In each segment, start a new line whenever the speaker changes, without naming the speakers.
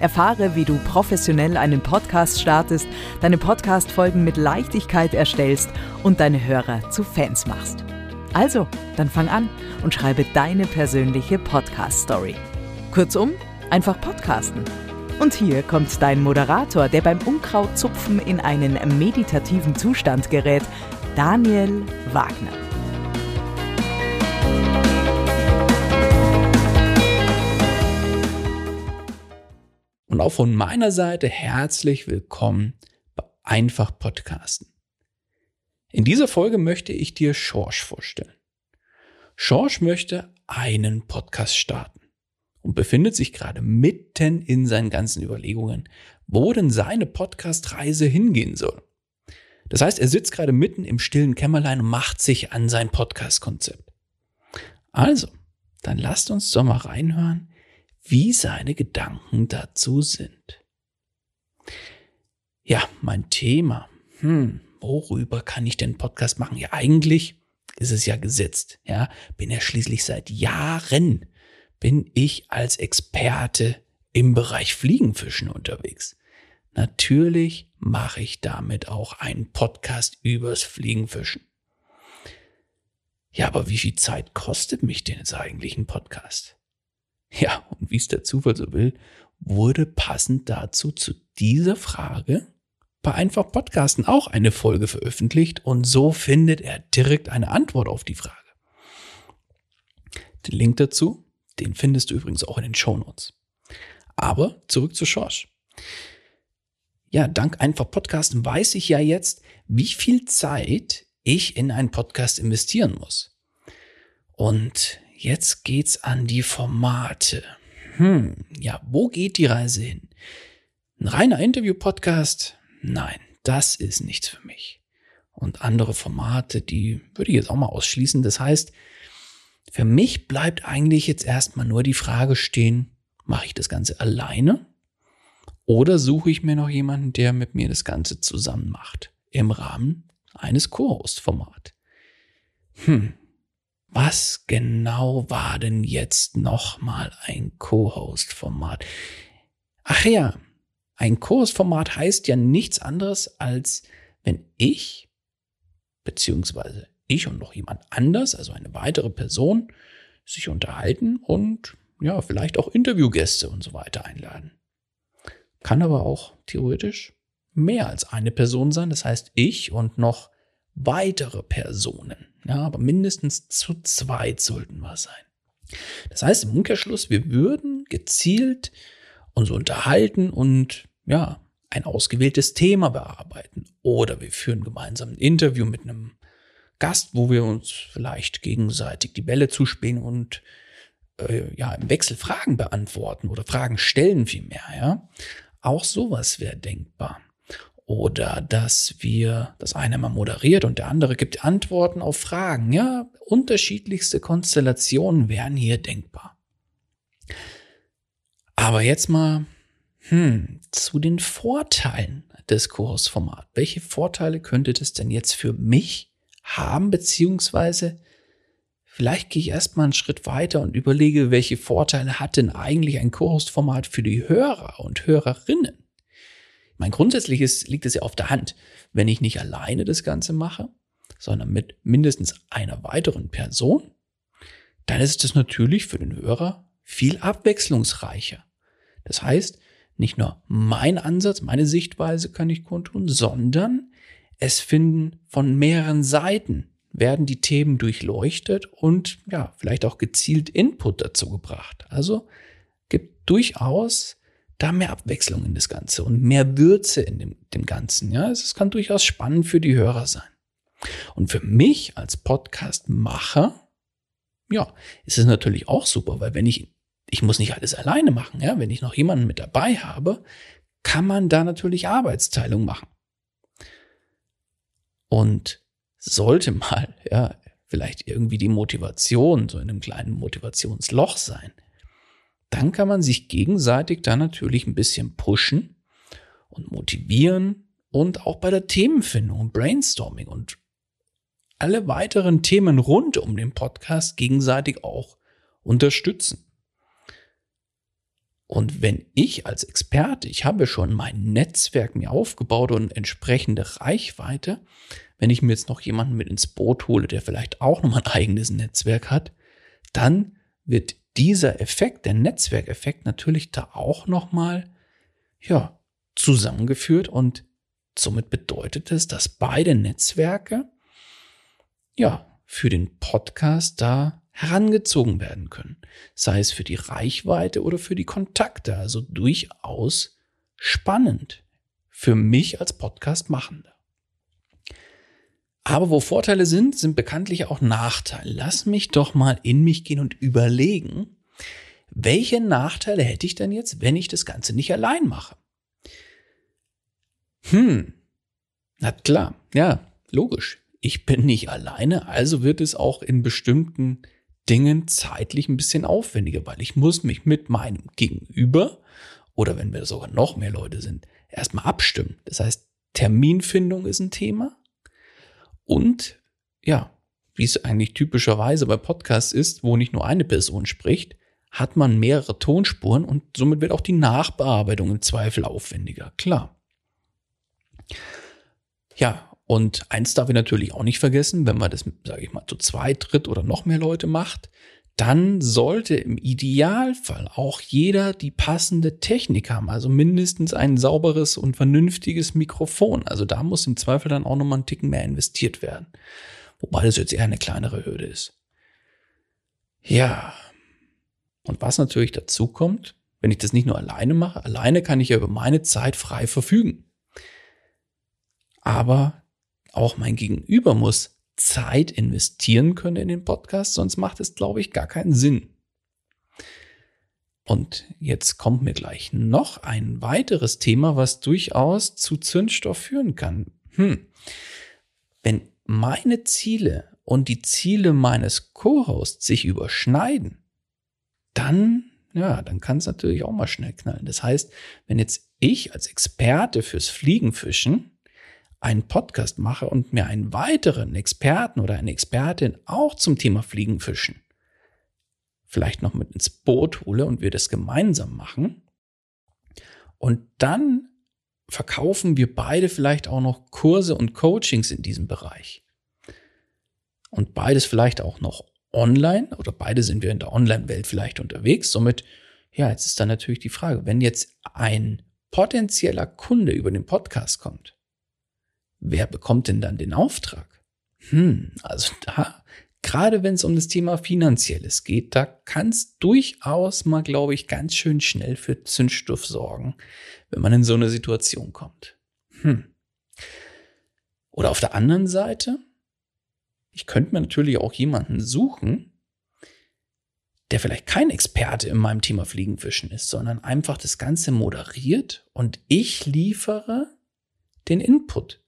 Erfahre, wie du professionell einen Podcast startest, deine Podcast-Folgen mit Leichtigkeit erstellst und deine Hörer zu Fans machst. Also, dann fang an und schreibe deine persönliche Podcast-Story. Kurzum, einfach podcasten. Und hier kommt dein Moderator, der beim Unkrautzupfen in einen meditativen Zustand gerät, Daniel Wagner.
Und auch von meiner Seite herzlich willkommen bei Einfach Podcasten. In dieser Folge möchte ich dir Schorsch vorstellen. Schorsch möchte einen Podcast starten und befindet sich gerade mitten in seinen ganzen Überlegungen, wo denn seine Podcast-Reise hingehen soll. Das heißt, er sitzt gerade mitten im stillen Kämmerlein und macht sich an sein Podcast-Konzept. Also, dann lasst uns doch mal reinhören, wie seine Gedanken dazu sind. Ja, mein Thema. Hm, worüber kann ich denn Podcast machen? Ja, eigentlich ist es ja gesetzt. Ja, bin ja schließlich seit Jahren bin ich als Experte im Bereich Fliegenfischen unterwegs. Natürlich mache ich damit auch einen Podcast übers Fliegenfischen. Ja, aber wie viel Zeit kostet mich denn jetzt eigentlich ein Podcast? Ja, und wie es der Zufall so will, wurde passend dazu zu dieser Frage bei Einfach Podcasten auch eine Folge veröffentlicht und so findet er direkt eine Antwort auf die Frage. Den Link dazu, den findest du übrigens auch in den Show Notes. Aber zurück zu Schorsch. Ja, dank Einfach Podcasten weiß ich ja jetzt, wie viel Zeit ich in einen Podcast investieren muss. Und Jetzt geht's an die Formate. Hm, ja, wo geht die Reise hin? Ein reiner Interview-Podcast? Nein, das ist nichts für mich. Und andere Formate, die würde ich jetzt auch mal ausschließen. Das heißt, für mich bleibt eigentlich jetzt erstmal nur die Frage stehen, mache ich das Ganze alleine? Oder suche ich mir noch jemanden, der mit mir das Ganze zusammen macht? Im Rahmen eines Co-Host-Format. Hm, was genau war denn jetzt nochmal ein Co-Host-Format? Ach ja, ein Co-Host-Format heißt ja nichts anderes als, wenn ich, beziehungsweise ich und noch jemand anders, also eine weitere Person, sich unterhalten und ja, vielleicht auch Interviewgäste und so weiter einladen. Kann aber auch theoretisch mehr als eine Person sein. Das heißt, ich und noch weitere Personen. Ja, aber mindestens zu zweit sollten wir sein. Das heißt im Umkehrschluss, wir würden gezielt uns unterhalten und ja, ein ausgewähltes Thema bearbeiten. Oder wir führen gemeinsam ein Interview mit einem Gast, wo wir uns vielleicht gegenseitig die Bälle zuspielen und äh, ja, im Wechsel Fragen beantworten oder Fragen stellen vielmehr, ja. Auch sowas wäre denkbar oder dass wir, das eine mal moderiert und der andere gibt Antworten auf Fragen. Ja, unterschiedlichste Konstellationen wären hier denkbar. Aber jetzt mal hm, zu den Vorteilen des Kursformats. Welche Vorteile könnte das denn jetzt für mich haben, beziehungsweise vielleicht gehe ich erstmal einen Schritt weiter und überlege, welche Vorteile hat denn eigentlich ein Co-Host-Format für die Hörer und Hörerinnen? Mein grundsätzliches liegt es ja auf der Hand, wenn ich nicht alleine das Ganze mache, sondern mit mindestens einer weiteren Person, dann ist es natürlich für den Hörer viel abwechslungsreicher. Das heißt, nicht nur mein Ansatz, meine Sichtweise kann ich kundtun, sondern es finden von mehreren Seiten werden die Themen durchleuchtet und ja, vielleicht auch gezielt Input dazu gebracht. Also gibt durchaus da mehr Abwechslung in das Ganze und mehr Würze in dem, dem Ganzen. Ja, es kann durchaus spannend für die Hörer sein. Und für mich als Podcast-Macher, ja, ist es natürlich auch super, weil wenn ich, ich muss nicht alles alleine machen, ja, wenn ich noch jemanden mit dabei habe, kann man da natürlich Arbeitsteilung machen. Und sollte mal, ja, vielleicht irgendwie die Motivation so in einem kleinen Motivationsloch sein, dann kann man sich gegenseitig da natürlich ein bisschen pushen und motivieren und auch bei der Themenfindung und Brainstorming und alle weiteren Themen rund um den Podcast gegenseitig auch unterstützen. Und wenn ich als Experte, ich habe schon mein Netzwerk mir aufgebaut und entsprechende Reichweite, wenn ich mir jetzt noch jemanden mit ins Boot hole, der vielleicht auch noch ein eigenes Netzwerk hat, dann wird dieser Effekt, der Netzwerkeffekt natürlich da auch noch mal ja, zusammengeführt und somit bedeutet es, dass beide Netzwerke ja, für den Podcast da herangezogen werden können. Sei es für die Reichweite oder für die Kontakte. Also durchaus spannend für mich als Podcast-Machender. Aber wo Vorteile sind, sind bekanntlich auch Nachteile. Lass mich doch mal in mich gehen und überlegen, welche Nachteile hätte ich denn jetzt, wenn ich das Ganze nicht allein mache? Hm, na klar, ja, logisch ich bin nicht alleine, also wird es auch in bestimmten Dingen zeitlich ein bisschen aufwendiger, weil ich muss mich mit meinem Gegenüber oder wenn wir sogar noch mehr Leute sind, erstmal abstimmen. Das heißt, Terminfindung ist ein Thema und ja, wie es eigentlich typischerweise bei Podcasts ist, wo nicht nur eine Person spricht, hat man mehrere Tonspuren und somit wird auch die Nachbearbeitung im Zweifel aufwendiger. Klar. Ja, und eins darf ich natürlich auch nicht vergessen, wenn man das, sage ich mal, zu zwei, dritt oder noch mehr Leute macht, dann sollte im Idealfall auch jeder die passende Technik haben, also mindestens ein sauberes und vernünftiges Mikrofon. Also da muss im Zweifel dann auch nochmal ein Ticken mehr investiert werden. Wobei das jetzt eher eine kleinere Hürde ist. Ja. Und was natürlich dazu kommt, wenn ich das nicht nur alleine mache, alleine kann ich ja über meine Zeit frei verfügen. Aber auch mein Gegenüber muss Zeit investieren können in den Podcast, sonst macht es, glaube ich, gar keinen Sinn. Und jetzt kommt mir gleich noch ein weiteres Thema, was durchaus zu Zündstoff führen kann. Hm. Wenn meine Ziele und die Ziele meines Co-Hosts sich überschneiden, dann, ja, dann kann es natürlich auch mal schnell knallen. Das heißt, wenn jetzt ich als Experte fürs Fliegenfischen einen Podcast mache und mir einen weiteren Experten oder eine Expertin auch zum Thema Fliegenfischen vielleicht noch mit ins Boot hole und wir das gemeinsam machen. Und dann verkaufen wir beide vielleicht auch noch Kurse und Coachings in diesem Bereich. Und beides vielleicht auch noch online oder beide sind wir in der Online-Welt vielleicht unterwegs. Somit, ja, jetzt ist dann natürlich die Frage, wenn jetzt ein potenzieller Kunde über den Podcast kommt, wer bekommt denn dann den Auftrag? Hm, also da, gerade wenn es um das Thema Finanzielles geht, da kann es durchaus mal, glaube ich, ganz schön schnell für Zündstoff sorgen, wenn man in so eine Situation kommt. Hm. Oder auf der anderen Seite, ich könnte mir natürlich auch jemanden suchen, der vielleicht kein Experte in meinem Thema Fliegenfischen ist, sondern einfach das Ganze moderiert und ich liefere den Input.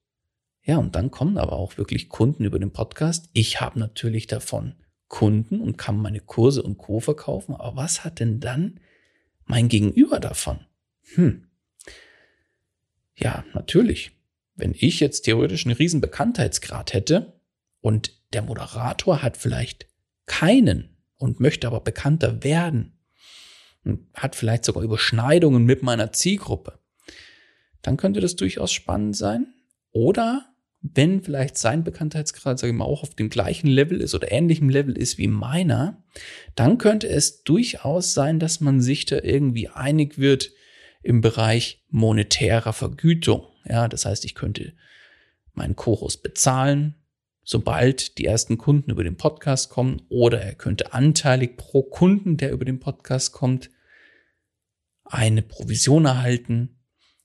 Ja, und dann kommen aber auch wirklich Kunden über den Podcast. Ich habe natürlich davon Kunden und kann meine Kurse und Co. verkaufen. Aber was hat denn dann mein Gegenüber davon? Hm. Ja, natürlich. Wenn ich jetzt theoretisch einen riesen Bekanntheitsgrad hätte und der Moderator hat vielleicht keinen und möchte aber bekannter werden und hat vielleicht sogar Überschneidungen mit meiner Zielgruppe, dann könnte das durchaus spannend sein. Oder wenn vielleicht sein Bekanntheitsgrad, sage ich mal, auch auf dem gleichen Level ist oder ähnlichem Level ist wie meiner, dann könnte es durchaus sein, dass man sich da irgendwie einig wird im Bereich monetärer Vergütung. Ja, das heißt, ich könnte meinen Chorus bezahlen, sobald die ersten Kunden über den Podcast kommen, oder er könnte anteilig pro Kunden, der über den Podcast kommt, eine Provision erhalten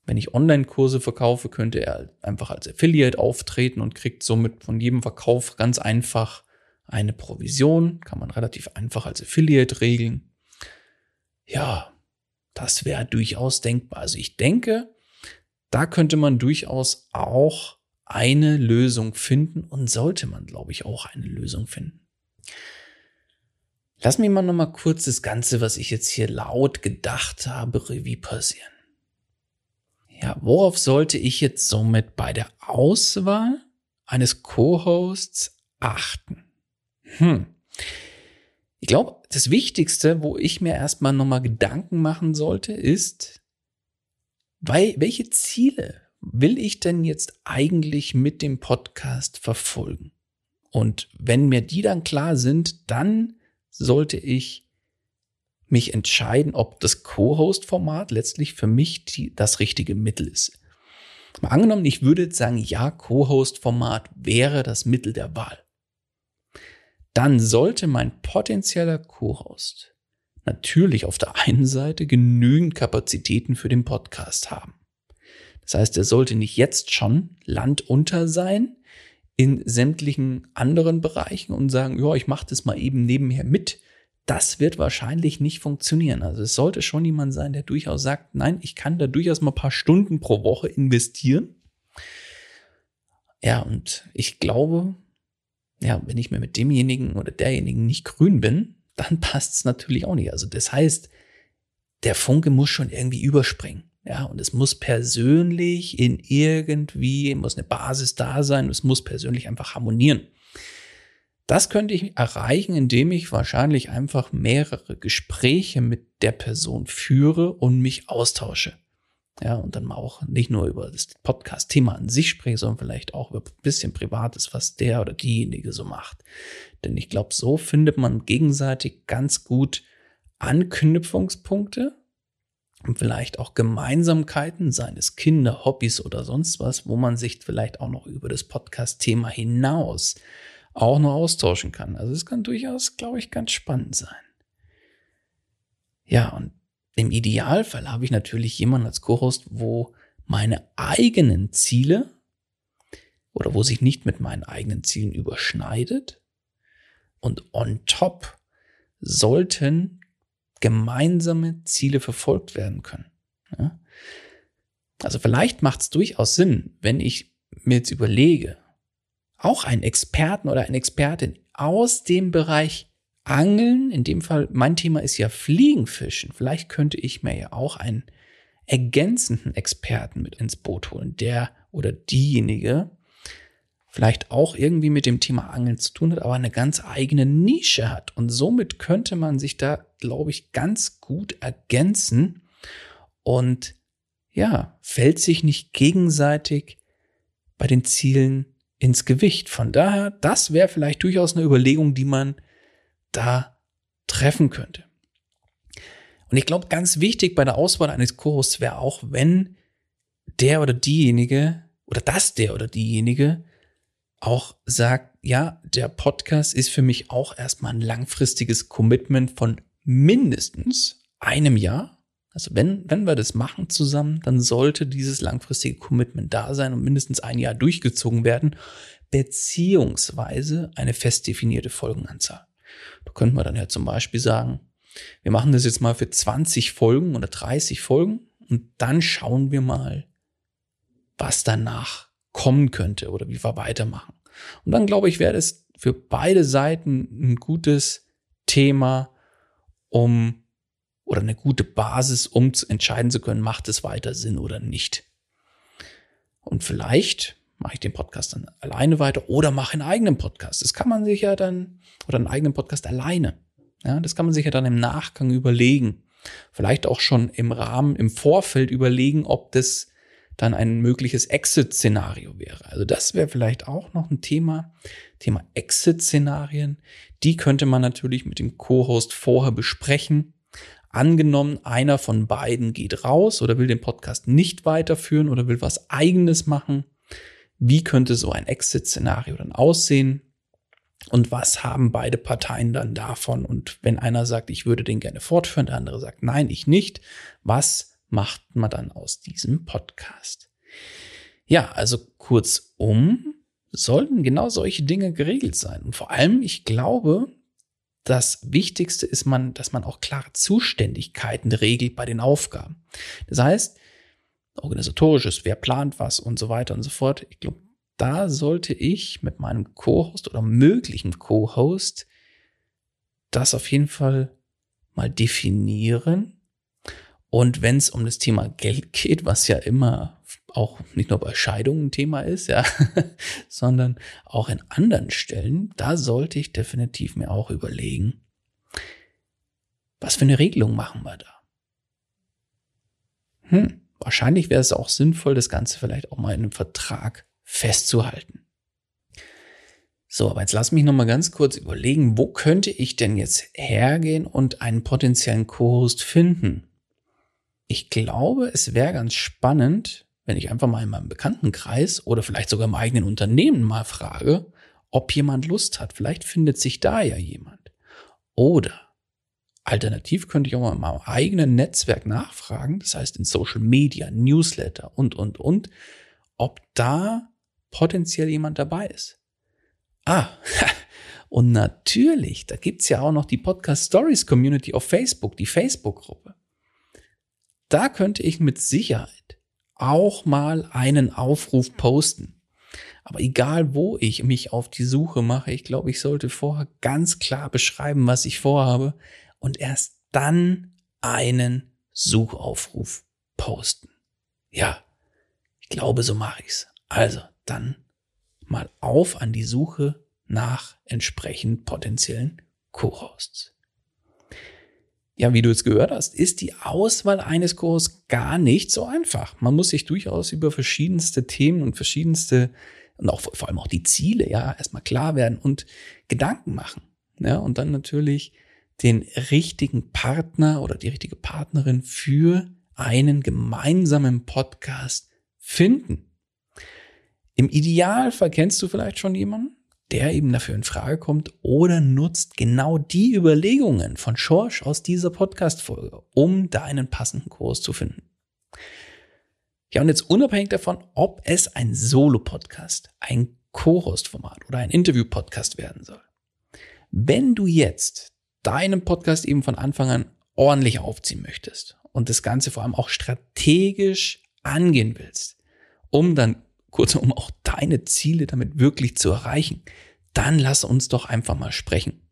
wenn ich Online-Kurse verkaufe, könnte er einfach als Affiliate auftreten und kriegt somit von jedem Verkauf ganz einfach eine Provision. Kann man relativ einfach als Affiliate regeln. Ja, das wäre durchaus denkbar. Also ich denke, da könnte man durchaus auch eine Lösung finden und sollte man, glaube ich, auch eine Lösung finden. Lass mich mal noch mal kurz das Ganze, was ich jetzt hier laut gedacht habe, Revue passieren. Ja, worauf sollte ich jetzt somit bei der Auswahl eines Co-Hosts achten? Hm. Ich glaube, das Wichtigste, wo ich mir erstmal nochmal Gedanken machen sollte, ist, weil, welche Ziele will ich denn jetzt eigentlich mit dem Podcast verfolgen? Und wenn mir die dann klar sind, dann sollte ich mich entscheiden, ob das Co-Host-Format letztlich für mich die, das richtige Mittel ist. Mal angenommen, ich würde sagen, ja, Co-Host-Format wäre das Mittel der Wahl. Dann sollte mein potenzieller Co-Host natürlich auf der einen Seite genügend Kapazitäten für den Podcast haben. Das heißt, er sollte nicht jetzt schon landunter sein in sämtlichen anderen Bereichen und sagen, ja, ich mache das mal eben nebenher mit das wird wahrscheinlich nicht funktionieren. Also es sollte schon jemand sein, der durchaus sagt, nein, ich kann da durchaus mal ein paar Stunden pro Woche investieren. Ja, und ich glaube, ja, wenn ich mir mit demjenigen oder derjenigen nicht grün bin, dann passt es natürlich auch nicht. Also das heißt, der Funke muss schon irgendwie überspringen. Ja, und es muss persönlich in irgendwie, muss eine Basis da sein, es muss persönlich einfach harmonieren. Das könnte ich erreichen, indem ich wahrscheinlich einfach mehrere Gespräche mit der Person führe und mich austausche. Ja, und dann auch nicht nur über das Podcast-Thema an sich spreche, sondern vielleicht auch über ein bisschen Privates, was der oder diejenige so macht. Denn ich glaube, so findet man gegenseitig ganz gut Anknüpfungspunkte und vielleicht auch Gemeinsamkeiten, seines Kinder, Hobbys oder sonst was, wo man sich vielleicht auch noch über das Podcast-Thema hinaus auch noch austauschen kann. Also es kann durchaus, glaube ich, ganz spannend sein. Ja, und im Idealfall habe ich natürlich jemanden als Co-Host, wo meine eigenen Ziele oder wo sich nicht mit meinen eigenen Zielen überschneidet. Und on top sollten gemeinsame Ziele verfolgt werden können. Ja? Also vielleicht macht es durchaus Sinn, wenn ich mir jetzt überlege, auch einen Experten oder eine Expertin aus dem Bereich Angeln, in dem Fall, mein Thema ist ja Fliegenfischen. Vielleicht könnte ich mir ja auch einen ergänzenden Experten mit ins Boot holen, der oder diejenige vielleicht auch irgendwie mit dem Thema Angeln zu tun hat, aber eine ganz eigene Nische hat. Und somit könnte man sich da, glaube ich, ganz gut ergänzen und ja, fällt sich nicht gegenseitig bei den Zielen ins Gewicht. Von daher, das wäre vielleicht durchaus eine Überlegung, die man da treffen könnte. Und ich glaube, ganz wichtig bei der Auswahl eines Co-Hosts wäre auch, wenn der oder diejenige oder dass der oder diejenige auch sagt, ja, der Podcast ist für mich auch erstmal ein langfristiges Commitment von mindestens einem Jahr also wenn, wenn wir das machen zusammen, dann sollte dieses langfristige Commitment da sein und mindestens ein Jahr durchgezogen werden, beziehungsweise eine fest definierte Folgenanzahl. Da könnten wir dann ja zum Beispiel sagen, wir machen das jetzt mal für 20 Folgen oder 30 Folgen und dann schauen wir mal, was danach kommen könnte oder wie wir weitermachen. Und dann glaube ich, wäre das für beide Seiten ein gutes Thema, um oder eine gute Basis, um entscheiden zu können, macht es weiter Sinn oder nicht. Und vielleicht mache ich den Podcast dann alleine weiter oder mache einen eigenen Podcast. Das kann man sich ja dann, oder einen eigenen Podcast alleine. Ja, das kann man sich ja dann im Nachgang überlegen. Vielleicht auch schon im Rahmen, im Vorfeld überlegen, ob das dann ein mögliches Exit-Szenario wäre. Also das wäre vielleicht auch noch ein Thema. Thema Exit-Szenarien. Die könnte man natürlich mit dem Co-Host vorher besprechen. Angenommen, einer von beiden geht raus oder will den Podcast nicht weiterführen oder will was eigenes machen. Wie könnte so ein Exit-Szenario dann aussehen? Und was haben beide Parteien dann davon? Und wenn einer sagt, ich würde den gerne fortführen, der andere sagt, nein, ich nicht, was macht man dann aus diesem Podcast? Ja, also kurzum, sollten genau solche Dinge geregelt sein. Und vor allem, ich glaube, das Wichtigste ist man, dass man auch klare Zuständigkeiten regelt bei den Aufgaben. Das heißt, organisatorisches, wer plant was und so weiter und so fort. Ich glaube, da sollte ich mit meinem Co-Host oder möglichen Co-Host das auf jeden Fall mal definieren und wenn es um das Thema Geld geht, was ja immer auch nicht nur bei Scheidungen ein Thema ist, ja, sondern auch in anderen Stellen, da sollte ich definitiv mir auch überlegen, was für eine Regelung machen wir da? Hm, wahrscheinlich wäre es auch sinnvoll, das Ganze vielleicht auch mal in einem Vertrag festzuhalten. So, aber jetzt lass mich noch mal ganz kurz überlegen, wo könnte ich denn jetzt hergehen und einen potenziellen Co-Host finden? ich glaube, es wäre ganz spannend, wenn ich einfach mal in meinem Bekanntenkreis oder vielleicht sogar im eigenen Unternehmen mal frage, ob jemand Lust hat. Vielleicht findet sich da ja jemand. Oder alternativ könnte ich auch mal in meinem eigenen Netzwerk nachfragen, das heißt in Social Media, Newsletter und, und, und, ob da potenziell jemand dabei ist. Ah, und natürlich, da gibt's ja auch noch die Podcast Stories Community auf Facebook, die Facebook-Gruppe da könnte ich mit Sicherheit auch mal einen Aufruf posten. Aber egal wo ich mich auf die Suche mache, ich glaube, ich sollte vorher ganz klar beschreiben, was ich vorhabe und erst dann einen Suchaufruf posten. Ja, ich glaube, so mache ich's. Also, dann mal auf an die Suche nach entsprechend potenziellen Co-Hosts. Ja, wie du es gehört hast, ist die Auswahl eines Chors gar nicht so einfach. Man muss sich durchaus über verschiedenste Themen und verschiedenste und auch vor allem auch die Ziele, ja, erstmal klar werden und Gedanken machen. Ja, und dann natürlich den richtigen Partner oder die richtige Partnerin für einen gemeinsamen Podcast finden. Im Idealfall kennst du vielleicht schon jemanden, der eben dafür in Frage kommt oder nutzt genau die Überlegungen von Schorsch aus dieser Podcast-Folge, um deinen passenden Kurs zu finden. Ja, und jetzt unabhängig davon, ob es ein Solo-Podcast, ein Co-Host-Format oder ein Interview-Podcast werden soll. Wenn du jetzt deinen Podcast eben von Anfang an ordentlich aufziehen möchtest und das Ganze vor allem auch strategisch angehen willst, um dann kurzum auch deine Ziele damit wirklich zu erreichen, dann lass uns doch einfach mal sprechen.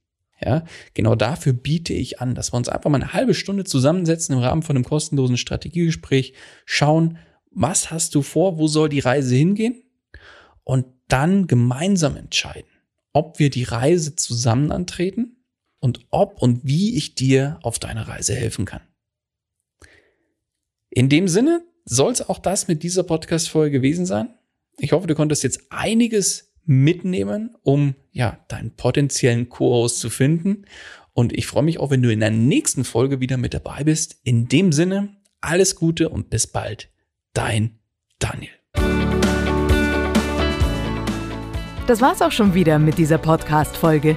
Ja, genau dafür biete ich an, dass wir uns einfach mal eine halbe Stunde zusammensetzen im Rahmen von einem kostenlosen Strategiegespräch, schauen, was hast du vor, wo soll die Reise hingehen und dann gemeinsam entscheiden, ob wir die Reise zusammen antreten und ob und wie ich dir auf deiner Reise helfen kann. In dem Sinne soll es auch das mit dieser Podcast-Folge gewesen sein. Ich hoffe, du konntest jetzt einiges mitnehmen, um ja deinen potenziellen Co-Host zu finden. Und ich freue mich auch, wenn du in der nächsten Folge wieder mit dabei bist. In dem Sinne, alles Gute und bis bald. Dein Daniel.
Das war's auch schon wieder mit dieser Podcast-Folge.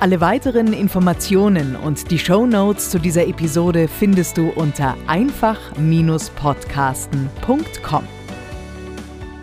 Alle weiteren Informationen und die Show Notes zu dieser Episode findest du unter einfach-podcasten.com.